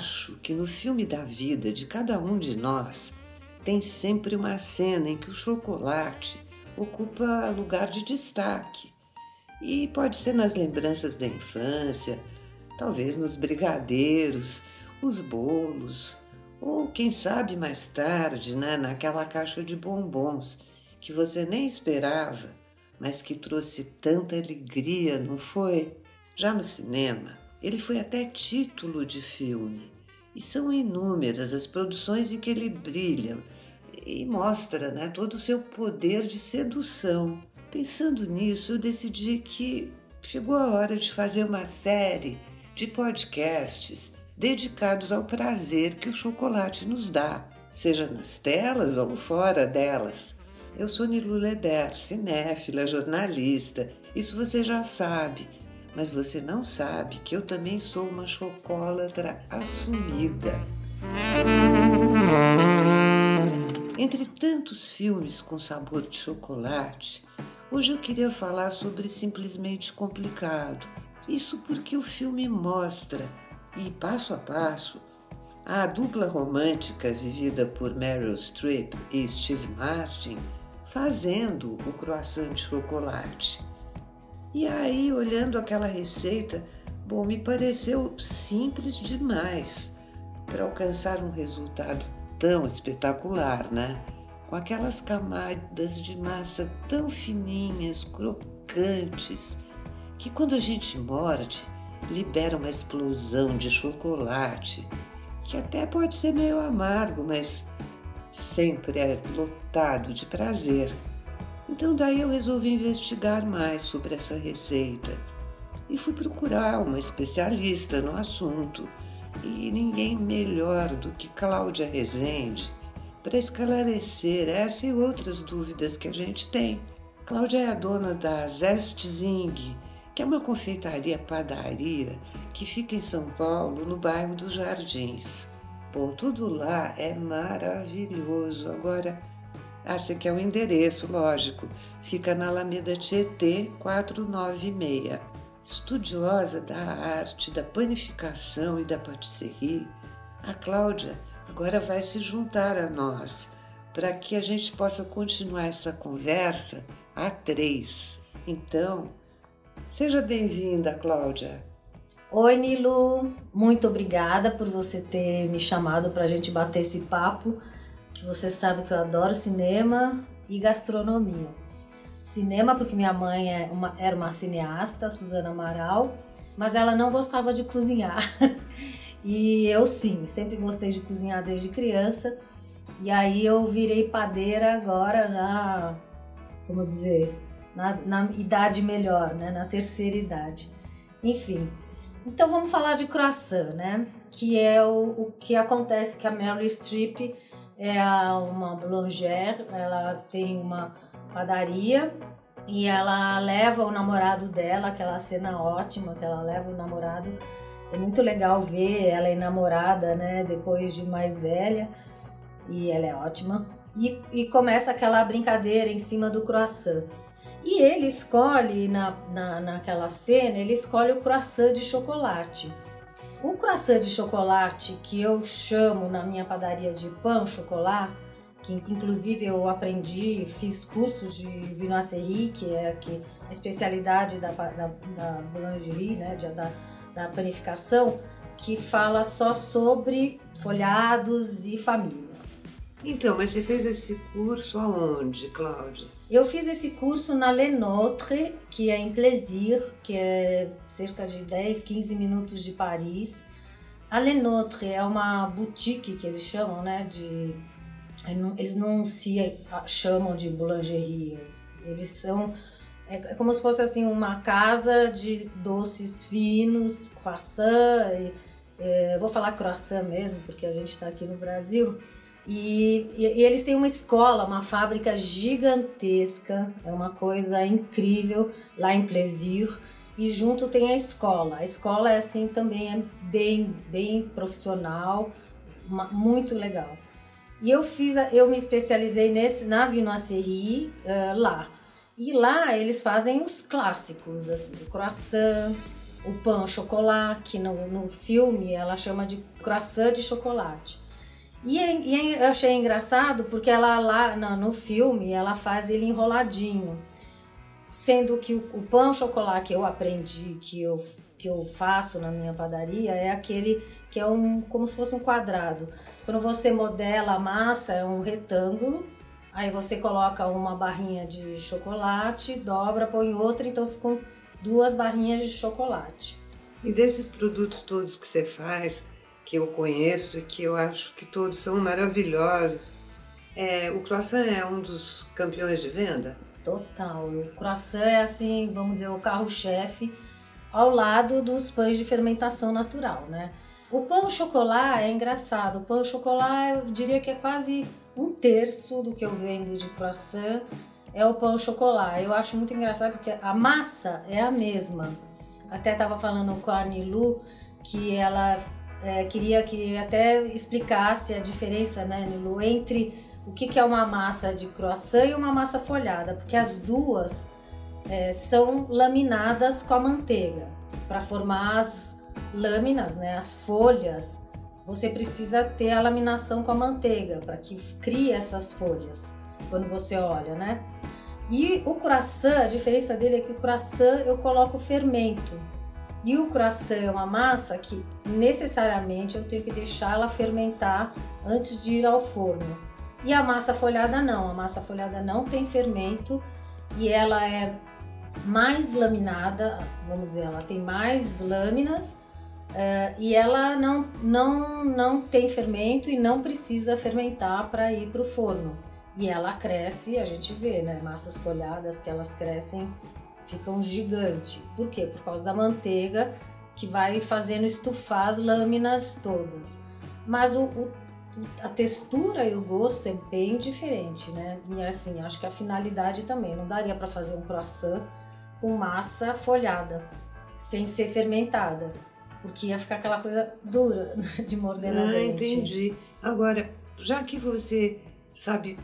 acho que no filme da vida de cada um de nós tem sempre uma cena em que o chocolate ocupa lugar de destaque. E pode ser nas lembranças da infância, talvez nos brigadeiros, os bolos, ou quem sabe mais tarde, né, naquela caixa de bombons que você nem esperava, mas que trouxe tanta alegria, não foi? Já no cinema, ele foi até título de filme. E são inúmeras as produções em que ele brilha e mostra né, todo o seu poder de sedução. Pensando nisso, eu decidi que chegou a hora de fazer uma série de podcasts dedicados ao prazer que o chocolate nos dá, seja nas telas ou fora delas. Eu sou Nilu Leber, cinéfila, jornalista, isso você já sabe, mas você não sabe que eu também sou uma chocolatra assumida. Entre tantos filmes com sabor de chocolate, hoje eu queria falar sobre Simplesmente Complicado. Isso porque o filme mostra e passo a passo a dupla romântica vivida por Meryl Streep e Steve Martin fazendo o croissant de chocolate. E aí, olhando aquela receita, bom, me pareceu simples demais para alcançar um resultado tão espetacular, né? Com aquelas camadas de massa tão fininhas, crocantes, que quando a gente morde, libera uma explosão de chocolate, que até pode ser meio amargo, mas sempre é lotado de prazer. Então daí eu resolvi investigar mais sobre essa receita e fui procurar uma especialista no assunto e ninguém melhor do que Cláudia Rezende para esclarecer essa e outras dúvidas que a gente tem. Cláudia é a dona da Zestzing, que é uma confeitaria padaria que fica em São Paulo, no bairro dos Jardins. Bom, tudo lá é maravilhoso. Agora, acha que é o endereço, lógico. Fica na Alameda Tietê 496. Estudiosa da arte, da panificação e da patisserie, a Cláudia agora vai se juntar a nós para que a gente possa continuar essa conversa a três. Então, seja bem-vinda, Cláudia. Oi, Nilu, muito obrigada por você ter me chamado para a gente bater esse papo, que você sabe que eu adoro cinema e gastronomia. Cinema porque minha mãe é uma, era uma cineasta, Suzana Amaral, mas ela não gostava de cozinhar. e eu sim, sempre gostei de cozinhar desde criança. E aí eu virei padeira agora na, como dizer, na, na idade melhor, né? na terceira idade. Enfim, então vamos falar de croissant, né? Que é o, o que acontece que a Meryl Streep é uma boulangère, ela tem uma padaria e ela leva o namorado dela, aquela cena ótima que ela leva o namorado. É muito legal ver ela enamorada, né? Depois de mais velha e ela é ótima. E, e começa aquela brincadeira em cima do croissant. E ele escolhe, na, na, naquela cena, ele escolhe o croissant de chocolate. O croissant de chocolate que eu chamo na minha padaria de pão chocolate, que inclusive eu aprendi, fiz cursos de vinoiserie, que é que a especialidade da, da, da boulangerie, né, da, da panificação, que fala só sobre folhados e família. Então, mas você fez esse curso aonde, Cláudia? Eu fiz esse curso na Le Notre, que é em Plaisir, que é cerca de 10, 15 minutos de Paris. A Le Notre é uma boutique que eles chamam, né, de eles não se chamam de boulangerie, eles são é, é como se fosse assim uma casa de doces finos, croissant, e, é, vou falar croissant mesmo porque a gente está aqui no Brasil. E, e, e, eles têm uma escola, uma fábrica gigantesca, é uma coisa incrível lá em Plaisir. E junto tem a escola. A escola é assim também é bem, bem profissional, uma, muito legal. E eu fiz, eu me especializei nesse na vinoiserie uh, lá. E lá eles fazem os clássicos, assim, o croissant, o pão chocolate, que no, no filme ela chama de croissant de chocolate. E, é, e é, eu achei engraçado porque ela lá no, no, filme ela faz ele enroladinho, sendo que o, o pão chocolate que eu aprendi que eu que eu faço na minha padaria é aquele que é um como se fosse um quadrado. Quando você modela a massa é um retângulo, aí você coloca uma barrinha de chocolate, dobra, põe outra, então ficam duas barrinhas de chocolate. E desses produtos todos que você faz, que eu conheço e que eu acho que todos são maravilhosos, é, o croissant é um dos campeões de venda? Total. O croissant é assim, vamos dizer, o carro-chefe ao lado dos pães de fermentação natural, né? O pão chocolate é engraçado. O pão chocolate eu diria que é quase um terço do que eu vendo de croissant é o pão chocolate. Eu acho muito engraçado porque a massa é a mesma. Até estava falando com a Nilu que ela é, queria que até explicasse a diferença, né, Nilu, entre o que, que é uma massa de croissant e uma massa folhada, porque as duas é, são laminadas com a manteiga. Para formar as lâminas, né, as folhas, você precisa ter a laminação com a manteiga para que crie essas folhas quando você olha, né? E o croissant, a diferença dele é que o croissant eu coloco fermento. E o croissant é uma massa que necessariamente eu tenho que deixar ela fermentar antes de ir ao forno. E a massa folhada não, a massa folhada não tem fermento e ela é mais laminada, vamos dizer, ela tem mais lâminas uh, e ela não, não, não tem fermento e não precisa fermentar para ir para o forno. E ela cresce, a gente vê, né? Massas folhadas que elas crescem, ficam gigante. Por quê? Por causa da manteiga que vai fazendo estufar as lâminas todas. Mas o, o a textura e o gosto é bem diferente, né? E assim, acho que a finalidade também. Não daria para fazer um croissant com massa folhada, sem ser fermentada, porque ia ficar aquela coisa dura de morder na ah, dente. entendi. Agora, já que você sabe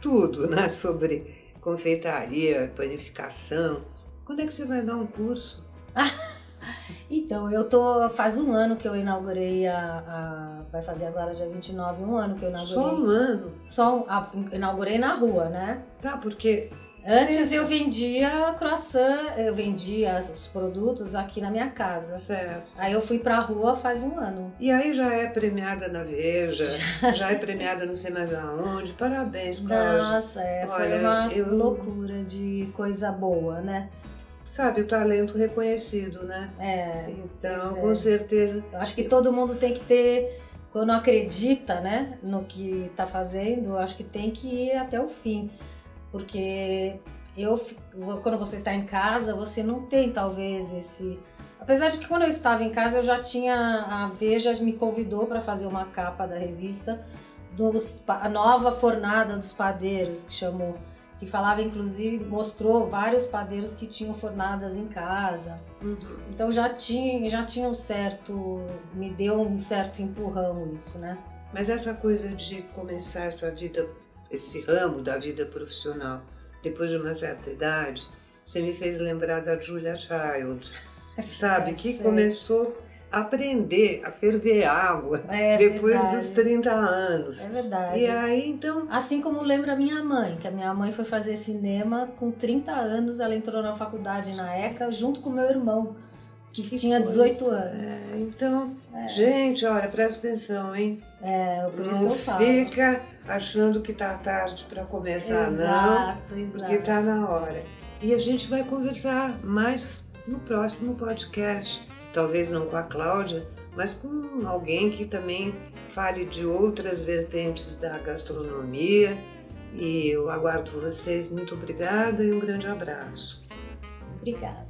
tudo, né, sobre confeitaria, panificação, quando é que você vai dar um curso? então, eu tô. Faz um ano que eu inaugurei a, a, Vai fazer agora dia 29, um ano que eu inaugurei. Só um ano? Só a, inaugurei na rua, né? Tá, porque Antes eu vendia croissant, eu vendia os produtos aqui na minha casa. Certo. Aí eu fui pra rua faz um ano. E aí já é premiada na Veja, já, já é premiada não sei mais aonde. Parabéns, Cláudia. Nossa, é, Olha, foi uma eu... loucura de coisa boa, né? Sabe, o talento reconhecido, né? É. Então, é. com certeza. Eu acho que todo mundo tem que ter quando acredita, né, no que está fazendo, acho que tem que ir até o fim porque eu quando você está em casa você não tem talvez esse apesar de que quando eu estava em casa eu já tinha a Veja me convidou para fazer uma capa da revista dos, a nova fornada dos padeiros que chamou que falava inclusive mostrou vários padeiros que tinham fornadas em casa uhum. então já tinha já tinha um certo me deu um certo empurrão isso né mas essa coisa de começar essa vida esse ramo da vida profissional depois de uma certa idade, você me fez lembrar da Julia Child, sabe? Que começou aprender a ferver água é, depois verdade. dos 30 anos. É verdade. E aí, então... Assim como lembra minha mãe, que a minha mãe foi fazer cinema com 30 anos, ela entrou na faculdade na ECA junto com meu irmão, que, que tinha coisa. 18 anos. É, então, é. gente, olha, presta atenção, hein? É, por isso não que eu falo. fica achando que tá tarde para começar, exato, não. Exato. Porque tá na hora. E a gente vai conversar mais no próximo podcast. Talvez não com a Cláudia, mas com alguém que também fale de outras vertentes da gastronomia. E eu aguardo vocês. Muito obrigada e um grande abraço. Obrigada.